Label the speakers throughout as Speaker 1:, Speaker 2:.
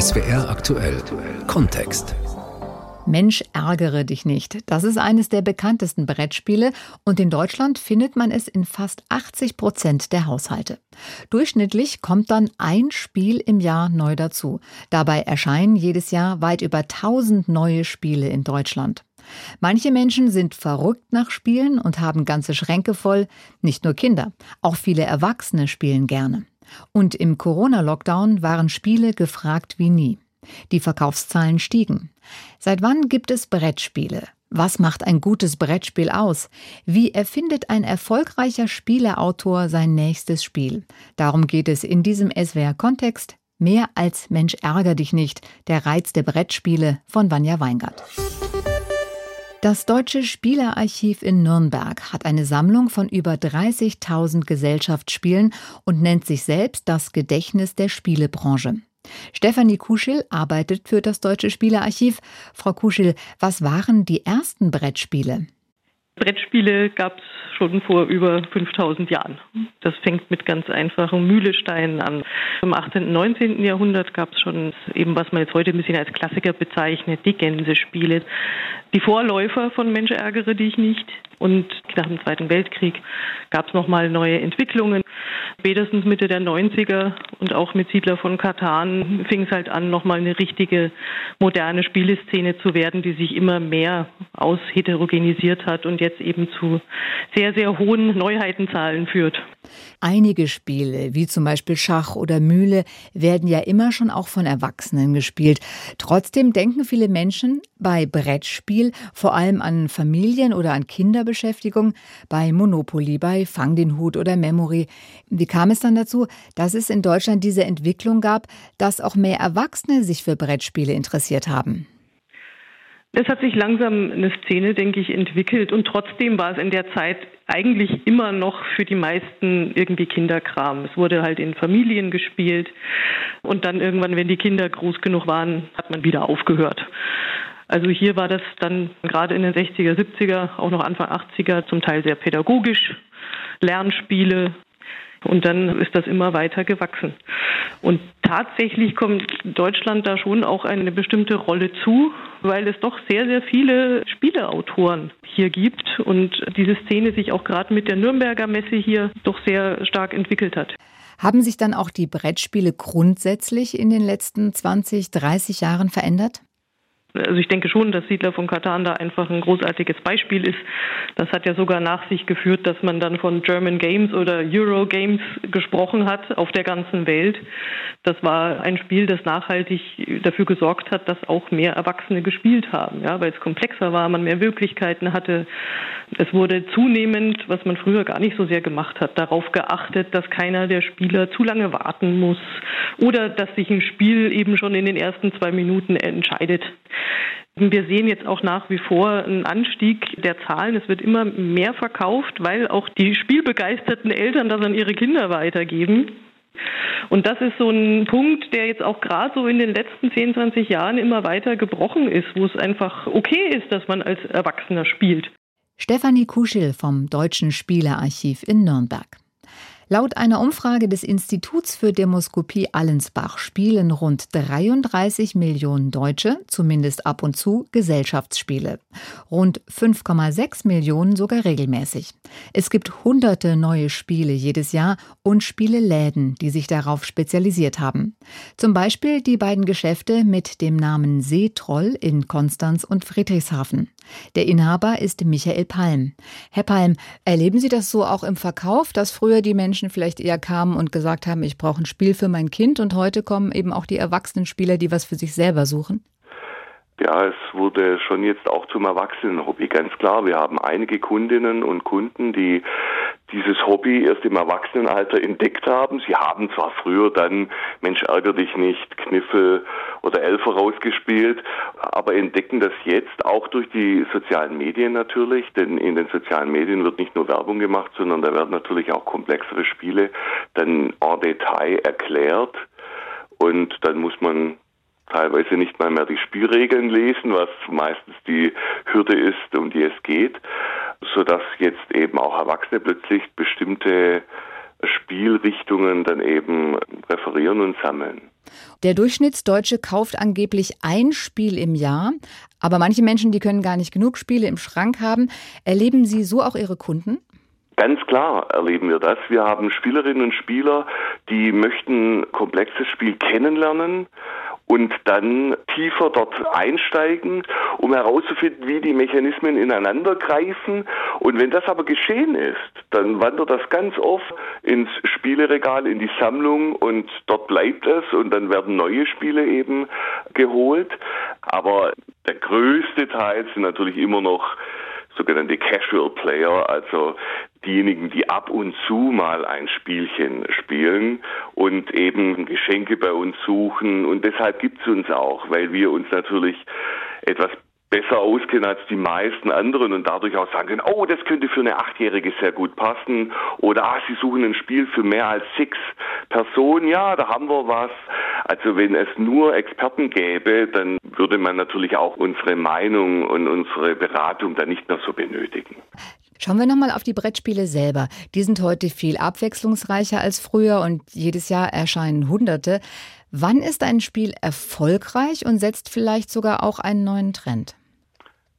Speaker 1: SWR aktuell Kontext.
Speaker 2: Mensch, ärgere dich nicht. Das ist eines der bekanntesten Brettspiele und in Deutschland findet man es in fast 80 Prozent der Haushalte. Durchschnittlich kommt dann ein Spiel im Jahr neu dazu. Dabei erscheinen jedes Jahr weit über 1000 neue Spiele in Deutschland. Manche Menschen sind verrückt nach Spielen und haben ganze Schränke voll. Nicht nur Kinder, auch viele Erwachsene spielen gerne. Und im Corona-Lockdown waren Spiele gefragt wie nie. Die Verkaufszahlen stiegen. Seit wann gibt es Brettspiele? Was macht ein gutes Brettspiel aus? Wie erfindet ein erfolgreicher Spieleautor sein nächstes Spiel? Darum geht es in diesem SWR-Kontext. Mehr als Mensch ärger dich nicht, der Reiz der Brettspiele von Vanja Weingart. Das Deutsche Spielearchiv in Nürnberg hat eine Sammlung von über 30.000 Gesellschaftsspielen und nennt sich selbst das Gedächtnis der Spielebranche. Stefanie Kuschel arbeitet für das Deutsche Spielearchiv. Frau Kuschel, was waren die ersten Brettspiele?
Speaker 3: Brettspiele gab es schon vor über 5000 Jahren. Das fängt mit ganz einfachen Mühlesteinen an. Im 18. und 19. Jahrhundert gab es schon eben, was man jetzt heute ein bisschen als Klassiker bezeichnet, die Gänsespiele. Die Vorläufer von Mensch ärgere dich nicht. Und nach dem Zweiten Weltkrieg gab es nochmal neue Entwicklungen. Spätestens Mitte der 90er und auch mit Siedler von Katan fing es halt an, nochmal eine richtige moderne Spieleszene zu werden, die sich immer mehr ausheterogenisiert hat und jetzt eben zu sehr, sehr hohen Neuheitenzahlen führt.
Speaker 2: Einige Spiele, wie zum Beispiel Schach oder Mühle, werden ja immer schon auch von Erwachsenen gespielt. Trotzdem denken viele Menschen bei Brettspiel vor allem an Familien oder an Kinderbeschäftigung, bei Monopoly, bei Fang den Hut oder Memory. Wie kam es dann dazu, dass es in Deutschland diese Entwicklung gab, dass auch mehr Erwachsene sich für Brettspiele interessiert haben?
Speaker 3: Es hat sich langsam eine Szene, denke ich, entwickelt und trotzdem war es in der Zeit eigentlich immer noch für die meisten irgendwie Kinderkram. Es wurde halt in Familien gespielt und dann irgendwann, wenn die Kinder groß genug waren, hat man wieder aufgehört. Also hier war das dann gerade in den 60er, 70er, auch noch Anfang 80er zum Teil sehr pädagogisch. Lernspiele, und dann ist das immer weiter gewachsen. Und tatsächlich kommt Deutschland da schon auch eine bestimmte Rolle zu, weil es doch sehr, sehr viele Spieleautoren hier gibt und diese Szene sich auch gerade mit der Nürnberger Messe hier doch sehr stark entwickelt hat.
Speaker 2: Haben sich dann auch die Brettspiele grundsätzlich in den letzten 20, 30 Jahren verändert?
Speaker 3: Also ich denke schon, dass Siedler von Katan da einfach ein großartiges Beispiel ist. Das hat ja sogar nach sich geführt, dass man dann von German Games oder Euro Games gesprochen hat auf der ganzen Welt. Das war ein Spiel, das nachhaltig dafür gesorgt hat, dass auch mehr Erwachsene gespielt haben, ja, weil es komplexer war, man mehr Möglichkeiten hatte. Es wurde zunehmend, was man früher gar nicht so sehr gemacht hat, darauf geachtet, dass keiner der Spieler zu lange warten muss oder dass sich ein Spiel eben schon in den ersten zwei Minuten entscheidet. Wir sehen jetzt auch nach wie vor einen Anstieg der Zahlen. Es wird immer mehr verkauft, weil auch die spielbegeisterten Eltern das an ihre Kinder weitergeben. Und das ist so ein Punkt, der jetzt auch gerade so in den letzten 10, 20 Jahren immer weiter gebrochen ist, wo es einfach okay ist, dass man als Erwachsener spielt.
Speaker 2: Stefanie Kuschel vom Deutschen Spielearchiv in Nürnberg. Laut einer Umfrage des Instituts für Demoskopie Allensbach spielen rund 33 Millionen Deutsche, zumindest ab und zu, Gesellschaftsspiele. Rund 5,6 Millionen sogar regelmäßig. Es gibt hunderte neue Spiele jedes Jahr und Spieleläden, die sich darauf spezialisiert haben. Zum Beispiel die beiden Geschäfte mit dem Namen Seetroll in Konstanz und Friedrichshafen. Der Inhaber ist Michael Palm. Herr Palm, erleben Sie das so auch im Verkauf, dass früher die Menschen vielleicht eher kamen und gesagt haben, ich brauche ein Spiel für mein Kind und heute kommen eben auch die erwachsenen Spieler, die was für sich selber suchen?
Speaker 4: Ja, es wurde schon jetzt auch zum Erwachsenenhobby, ganz klar. Wir haben einige Kundinnen und Kunden, die dieses Hobby erst im Erwachsenenalter entdeckt haben. Sie haben zwar früher dann Mensch ärger dich nicht, Kniffel oder Elfer rausgespielt, aber entdecken das jetzt auch durch die sozialen Medien natürlich, denn in den sozialen Medien wird nicht nur Werbung gemacht, sondern da werden natürlich auch komplexere Spiele dann en Detail erklärt und dann muss man teilweise nicht mal mehr die Spielregeln lesen, was meistens die Hürde ist, um die es geht, so dass jetzt eben auch Erwachsene plötzlich bestimmte Spielrichtungen dann eben präferieren und sammeln.
Speaker 2: Der Durchschnittsdeutsche kauft angeblich ein Spiel im Jahr, aber manche Menschen, die können gar nicht genug Spiele im Schrank haben. Erleben Sie so auch Ihre Kunden?
Speaker 4: Ganz klar erleben wir das. Wir haben Spielerinnen und Spieler, die möchten komplexes Spiel kennenlernen und dann tiefer dort einsteigen, um herauszufinden, wie die Mechanismen ineinander greifen. Und wenn das aber geschehen ist, dann wandert das ganz oft ins Spieleregal, in die Sammlung und dort bleibt es und dann werden neue Spiele eben geholt. Aber der größte Teil sind natürlich immer noch sogenannte Casual Player, also diejenigen, die ab und zu mal ein Spielchen spielen und eben Geschenke bei uns suchen. Und deshalb gibt es uns auch, weil wir uns natürlich etwas besser auskennen als die meisten anderen und dadurch auch sagen können, oh, das könnte für eine Achtjährige sehr gut passen oder ah, sie suchen ein Spiel für mehr als sechs Personen, ja, da haben wir was. Also wenn es nur Experten gäbe, dann würde man natürlich auch unsere Meinung und unsere Beratung dann nicht mehr so benötigen.
Speaker 2: Schauen wir nochmal auf die Brettspiele selber. Die sind heute viel abwechslungsreicher als früher und jedes Jahr erscheinen Hunderte. Wann ist ein Spiel erfolgreich und setzt vielleicht sogar auch einen neuen Trend?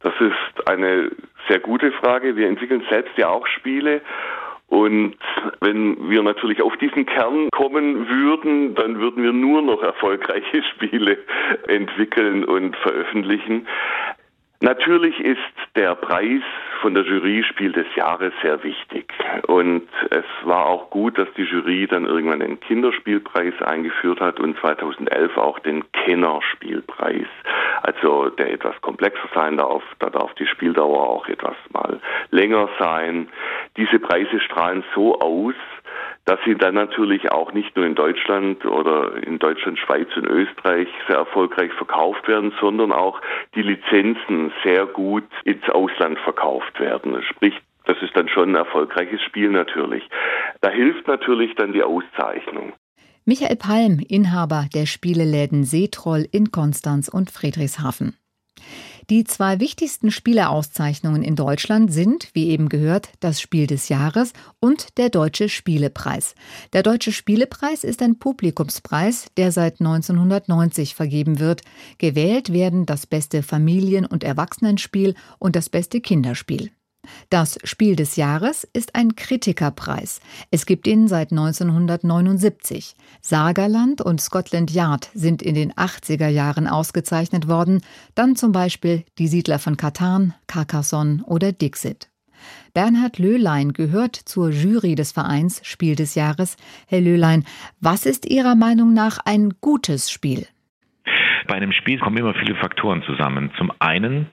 Speaker 4: Das ist eine sehr gute Frage. Wir entwickeln selbst ja auch Spiele. Und wenn wir natürlich auf diesen Kern kommen würden, dann würden wir nur noch erfolgreiche Spiele entwickeln und veröffentlichen. Natürlich ist der Preis von der Jury Spiel des Jahres sehr wichtig. Und es war auch gut, dass die Jury dann irgendwann den Kinderspielpreis eingeführt hat und 2011 auch den Kennerspielpreis. Also der etwas komplexer sein darf. Da darf die Spieldauer auch etwas mal länger sein. Diese Preise strahlen so aus, dass sie dann natürlich auch nicht nur in Deutschland oder in Deutschland, Schweiz und Österreich sehr erfolgreich verkauft werden, sondern auch die Lizenzen sehr gut ins Ausland verkauft werden. Sprich, das ist dann schon ein erfolgreiches Spiel natürlich. Da hilft natürlich dann die Auszeichnung.
Speaker 2: Michael Palm, Inhaber der Spieleläden Seetroll in Konstanz und Friedrichshafen. Die zwei wichtigsten Spieleauszeichnungen in Deutschland sind, wie eben gehört, das Spiel des Jahres und der Deutsche Spielepreis. Der Deutsche Spielepreis ist ein Publikumspreis, der seit 1990 vergeben wird. Gewählt werden das beste Familien- und Erwachsenenspiel und das beste Kinderspiel. Das Spiel des Jahres ist ein Kritikerpreis. Es gibt ihn seit 1979. Sagerland und Scotland Yard sind in den 80er Jahren ausgezeichnet worden, dann zum Beispiel Die Siedler von Katan, Carcassonne oder Dixit. Bernhard Löhlein gehört zur Jury des Vereins Spiel des Jahres. Herr Löhlein, was ist Ihrer Meinung nach ein gutes Spiel?
Speaker 5: Bei einem Spiel kommen immer viele Faktoren zusammen. Zum einen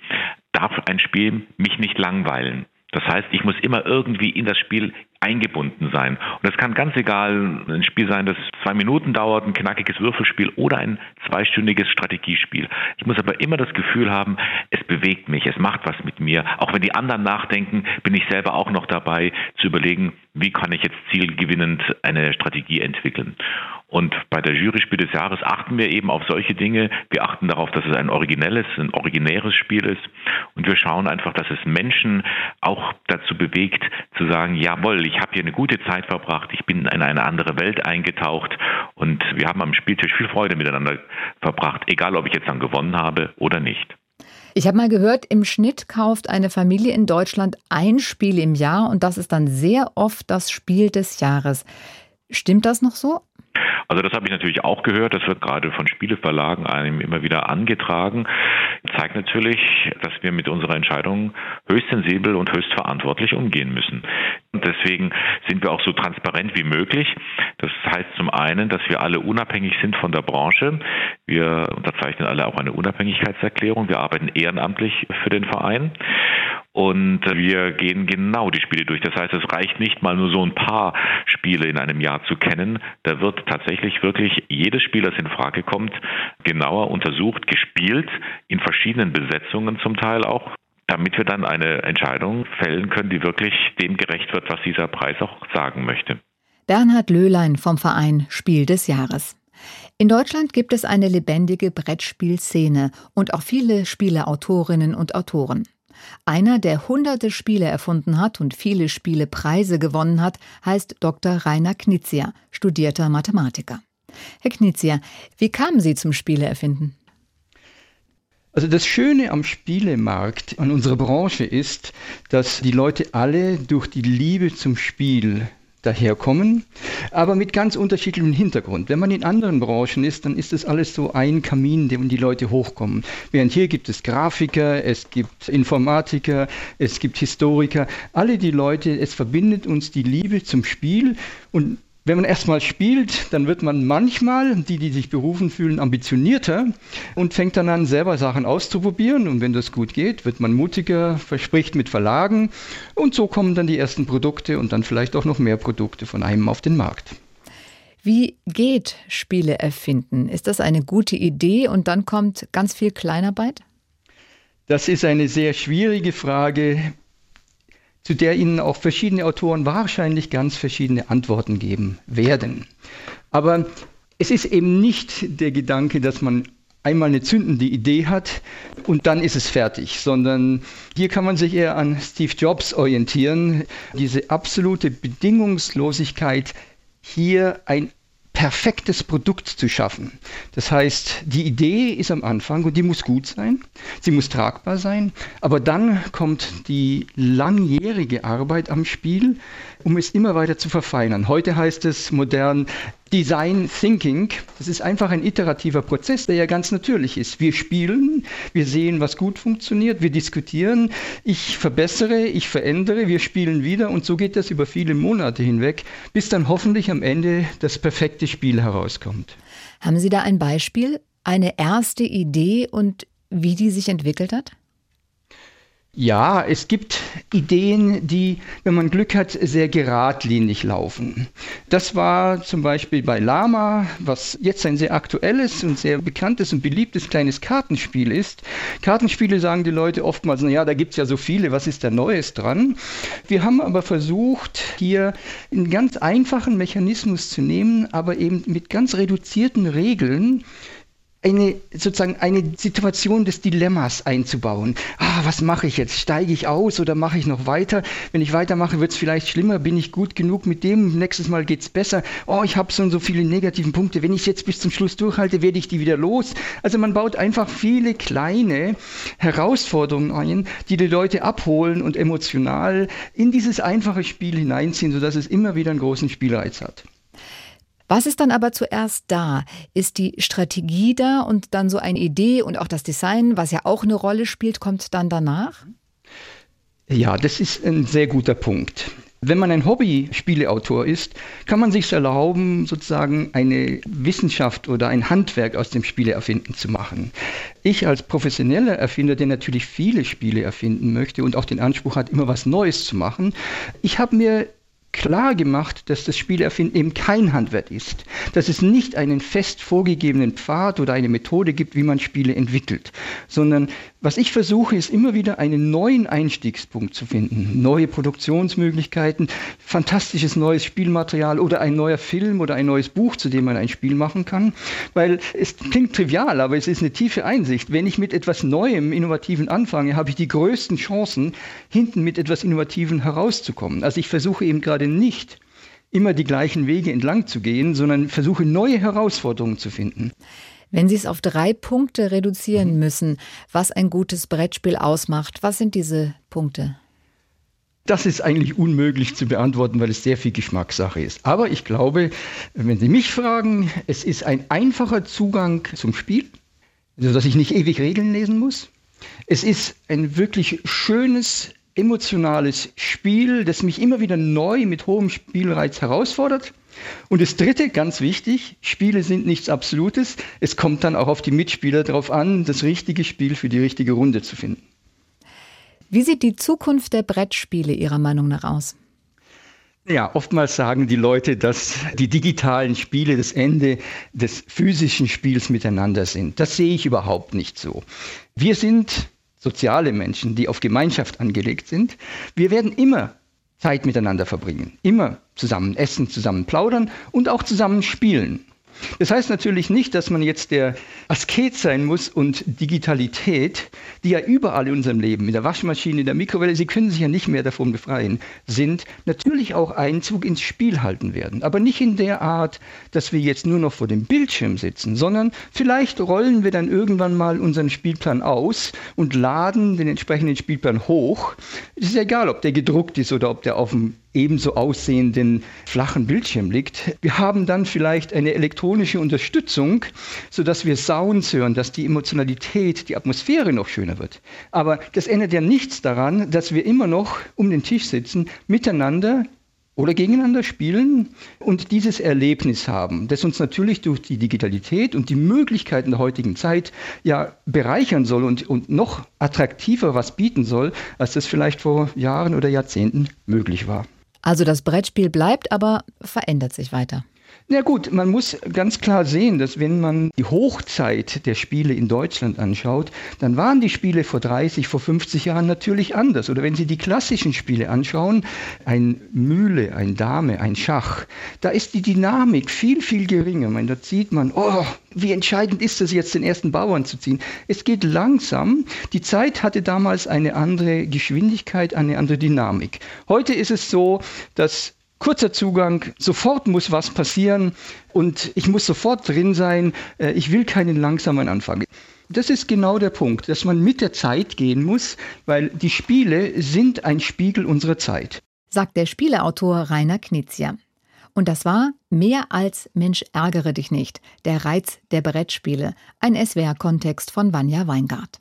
Speaker 5: darf ein Spiel mich nicht langweilen. Das heißt, ich muss immer irgendwie in das Spiel eingebunden sein. Und das kann ganz egal ein Spiel sein, das zwei Minuten dauert, ein knackiges Würfelspiel oder ein zweistündiges Strategiespiel. Ich muss aber immer das Gefühl haben, es bewegt mich, es macht was mit mir. Auch wenn die anderen nachdenken, bin ich selber auch noch dabei zu überlegen, wie kann ich jetzt zielgewinnend eine Strategie entwickeln. Und bei der Juryspiel des Jahres achten wir eben auf solche Dinge. Wir achten darauf, dass es ein originelles, ein originäres Spiel ist. Und wir schauen einfach, dass es Menschen auch dazu bewegt, zu sagen, jawohl, ich habe hier eine gute Zeit verbracht, ich bin in eine andere Welt eingetaucht und wir haben am Spieltisch viel Freude miteinander verbracht, egal ob ich jetzt dann gewonnen habe oder nicht.
Speaker 2: Ich habe mal gehört, im Schnitt kauft eine Familie in Deutschland ein Spiel im Jahr und das ist dann sehr oft das Spiel des Jahres. Stimmt das noch so?
Speaker 5: Also das habe ich natürlich auch gehört. Das wird gerade von Spieleverlagen einem immer wieder angetragen. Zeigt natürlich, dass wir mit unserer Entscheidung höchst sensibel und höchst verantwortlich umgehen müssen. Und deswegen sind wir auch so transparent wie möglich. Das heißt zum einen, dass wir alle unabhängig sind von der Branche. Wir unterzeichnen alle auch eine Unabhängigkeitserklärung. Wir arbeiten ehrenamtlich für den Verein. Und wir gehen genau die Spiele durch. Das heißt, es reicht nicht mal nur so ein paar Spiele in einem Jahr zu kennen. Da wird tatsächlich wirklich jedes Spiel, das in Frage kommt, genauer untersucht, gespielt, in verschiedenen Besetzungen zum Teil auch damit wir dann eine Entscheidung fällen können, die wirklich dem gerecht wird, was dieser Preis auch sagen möchte.
Speaker 2: Bernhard Löhlein vom Verein Spiel des Jahres. In Deutschland gibt es eine lebendige Brettspielszene und auch viele Spieleautorinnen und Autoren. Einer, der hunderte Spiele erfunden hat und viele Spielepreise gewonnen hat, heißt Dr. Rainer Knizia, studierter Mathematiker. Herr Knizia, wie kamen Sie zum Spieleerfinden?
Speaker 6: Also das Schöne am Spielemarkt, an unserer Branche ist, dass die Leute alle durch die Liebe zum Spiel daherkommen, aber mit ganz unterschiedlichem Hintergrund. Wenn man in anderen Branchen ist, dann ist das alles so ein Kamin, dem die Leute hochkommen. Während hier gibt es Grafiker, es gibt Informatiker, es gibt Historiker, alle die Leute, es verbindet uns die Liebe zum Spiel und wenn man erstmal spielt, dann wird man manchmal, die, die sich berufen fühlen, ambitionierter und fängt dann an, selber Sachen auszuprobieren. Und wenn das gut geht, wird man mutiger, verspricht mit Verlagen. Und so kommen dann die ersten Produkte und dann vielleicht auch noch mehr Produkte von einem auf den Markt.
Speaker 2: Wie geht Spiele erfinden? Ist das eine gute Idee und dann kommt ganz viel Kleinarbeit?
Speaker 6: Das ist eine sehr schwierige Frage zu der Ihnen auch verschiedene Autoren wahrscheinlich ganz verschiedene Antworten geben werden. Aber es ist eben nicht der Gedanke, dass man einmal eine zündende Idee hat und dann ist es fertig, sondern hier kann man sich eher an Steve Jobs orientieren. Diese absolute Bedingungslosigkeit, hier ein perfektes Produkt zu schaffen. Das heißt, die Idee ist am Anfang und die muss gut sein, sie muss tragbar sein, aber dann kommt die langjährige Arbeit am Spiel, um es immer weiter zu verfeinern. Heute heißt es modern Design Thinking. Das ist einfach ein iterativer Prozess, der ja ganz natürlich ist. Wir spielen, wir sehen, was gut funktioniert, wir diskutieren, ich verbessere, ich verändere, wir spielen wieder und so geht das über viele Monate hinweg, bis dann hoffentlich am Ende das perfekte Spiel herauskommt.
Speaker 2: Haben Sie da ein Beispiel, eine erste Idee und wie die sich entwickelt hat?
Speaker 6: Ja, es gibt Ideen, die, wenn man Glück hat, sehr geradlinig laufen. Das war zum Beispiel bei Lama, was jetzt ein sehr aktuelles und sehr bekanntes und beliebtes kleines Kartenspiel ist. Kartenspiele sagen die Leute oftmals, naja, da gibt es ja so viele, was ist da Neues dran? Wir haben aber versucht, hier einen ganz einfachen Mechanismus zu nehmen, aber eben mit ganz reduzierten Regeln, eine sozusagen eine Situation des Dilemmas einzubauen. Ah, was mache ich jetzt? Steige ich aus oder mache ich noch weiter? Wenn ich weitermache, wird es vielleicht schlimmer. Bin ich gut genug mit dem? Nächstes Mal geht es besser. Oh, ich habe so und so viele negativen Punkte. Wenn ich jetzt bis zum Schluss durchhalte, werde ich die wieder los. Also man baut einfach viele kleine Herausforderungen ein, die die Leute abholen und emotional in dieses einfache Spiel hineinziehen, sodass es immer wieder einen großen Spielreiz hat.
Speaker 2: Was ist dann aber zuerst da? Ist die Strategie da und dann so eine Idee und auch das Design, was ja auch eine Rolle spielt, kommt dann danach?
Speaker 6: Ja, das ist ein sehr guter Punkt. Wenn man ein Hobby-Spieleautor ist, kann man sich erlauben, sozusagen eine Wissenschaft oder ein Handwerk aus dem Spieleerfinden zu machen. Ich als professioneller Erfinder, der natürlich viele Spiele erfinden möchte und auch den Anspruch hat, immer was Neues zu machen, ich habe mir klar gemacht, dass das Spielerfinden eben kein Handwerk ist, dass es nicht einen fest vorgegebenen Pfad oder eine Methode gibt, wie man Spiele entwickelt, sondern was ich versuche, ist immer wieder einen neuen Einstiegspunkt zu finden, neue Produktionsmöglichkeiten, fantastisches neues Spielmaterial oder ein neuer Film oder ein neues Buch, zu dem man ein Spiel machen kann, weil es klingt trivial, aber es ist eine tiefe Einsicht. Wenn ich mit etwas Neuem, Innovativen anfange, habe ich die größten Chancen, hinten mit etwas Innovativen herauszukommen. Also ich versuche eben gerade nicht, immer die gleichen Wege entlang zu gehen, sondern versuche neue Herausforderungen zu finden.
Speaker 2: Wenn Sie es auf drei Punkte reduzieren mhm. müssen, was ein gutes Brettspiel ausmacht, was sind diese Punkte?
Speaker 6: Das ist eigentlich unmöglich zu beantworten, weil es sehr viel Geschmackssache ist. Aber ich glaube, wenn Sie mich fragen, es ist ein einfacher Zugang zum Spiel, sodass ich nicht ewig Regeln lesen muss. Es ist ein wirklich schönes, emotionales Spiel, das mich immer wieder neu mit hohem Spielreiz herausfordert. Und das Dritte, ganz wichtig, Spiele sind nichts Absolutes. Es kommt dann auch auf die Mitspieler darauf an, das richtige Spiel für die richtige Runde zu finden.
Speaker 2: Wie sieht die Zukunft der Brettspiele Ihrer Meinung nach aus?
Speaker 6: Ja, oftmals sagen die Leute, dass die digitalen Spiele das Ende des physischen Spiels miteinander sind. Das sehe ich überhaupt nicht so. Wir sind soziale Menschen, die auf Gemeinschaft angelegt sind. Wir werden immer Zeit miteinander verbringen. Immer zusammen essen, zusammen plaudern und auch zusammen spielen. Das heißt natürlich nicht, dass man jetzt der Asket sein muss und Digitalität, die ja überall in unserem Leben, in der Waschmaschine, in der Mikrowelle, Sie können sich ja nicht mehr davon befreien, sind, natürlich auch Einzug ins Spiel halten werden. Aber nicht in der Art, dass wir jetzt nur noch vor dem Bildschirm sitzen, sondern vielleicht rollen wir dann irgendwann mal unseren Spielplan aus und laden den entsprechenden Spielplan hoch. Es ist egal, ob der gedruckt ist oder ob der auf dem ebenso aussehenden flachen Bildschirm liegt. Wir haben dann vielleicht eine elektronische Unterstützung, sodass wir Sounds hören, dass die Emotionalität, die Atmosphäre noch schöner wird. Aber das ändert ja nichts daran, dass wir immer noch um den Tisch sitzen, miteinander oder gegeneinander spielen und dieses Erlebnis haben, das uns natürlich durch die Digitalität und die Möglichkeiten der heutigen Zeit ja bereichern soll und, und noch attraktiver was bieten soll, als das vielleicht vor Jahren oder Jahrzehnten möglich war.
Speaker 2: Also das Brettspiel bleibt, aber verändert sich weiter.
Speaker 6: Na gut, man muss ganz klar sehen, dass wenn man die Hochzeit der Spiele in Deutschland anschaut, dann waren die Spiele vor 30, vor 50 Jahren natürlich anders. Oder wenn Sie die klassischen Spiele anschauen, ein Mühle, ein Dame, ein Schach, da ist die Dynamik viel, viel geringer. meine, da sieht man, oh, wie entscheidend ist es jetzt, den ersten Bauern zu ziehen. Es geht langsam. Die Zeit hatte damals eine andere Geschwindigkeit, eine andere Dynamik. Heute ist es so, dass kurzer Zugang, sofort muss was passieren und ich muss sofort drin sein. Äh, ich will keinen langsamen Anfang. Das ist genau der Punkt, dass man mit der Zeit gehen muss, weil die Spiele sind ein Spiegel unserer Zeit.
Speaker 2: Sagt der Spieleautor Rainer Knizia. Und das war mehr als Mensch ärgere dich nicht, der Reiz der Brettspiele, ein SWR-Kontext von Vanja Weingart.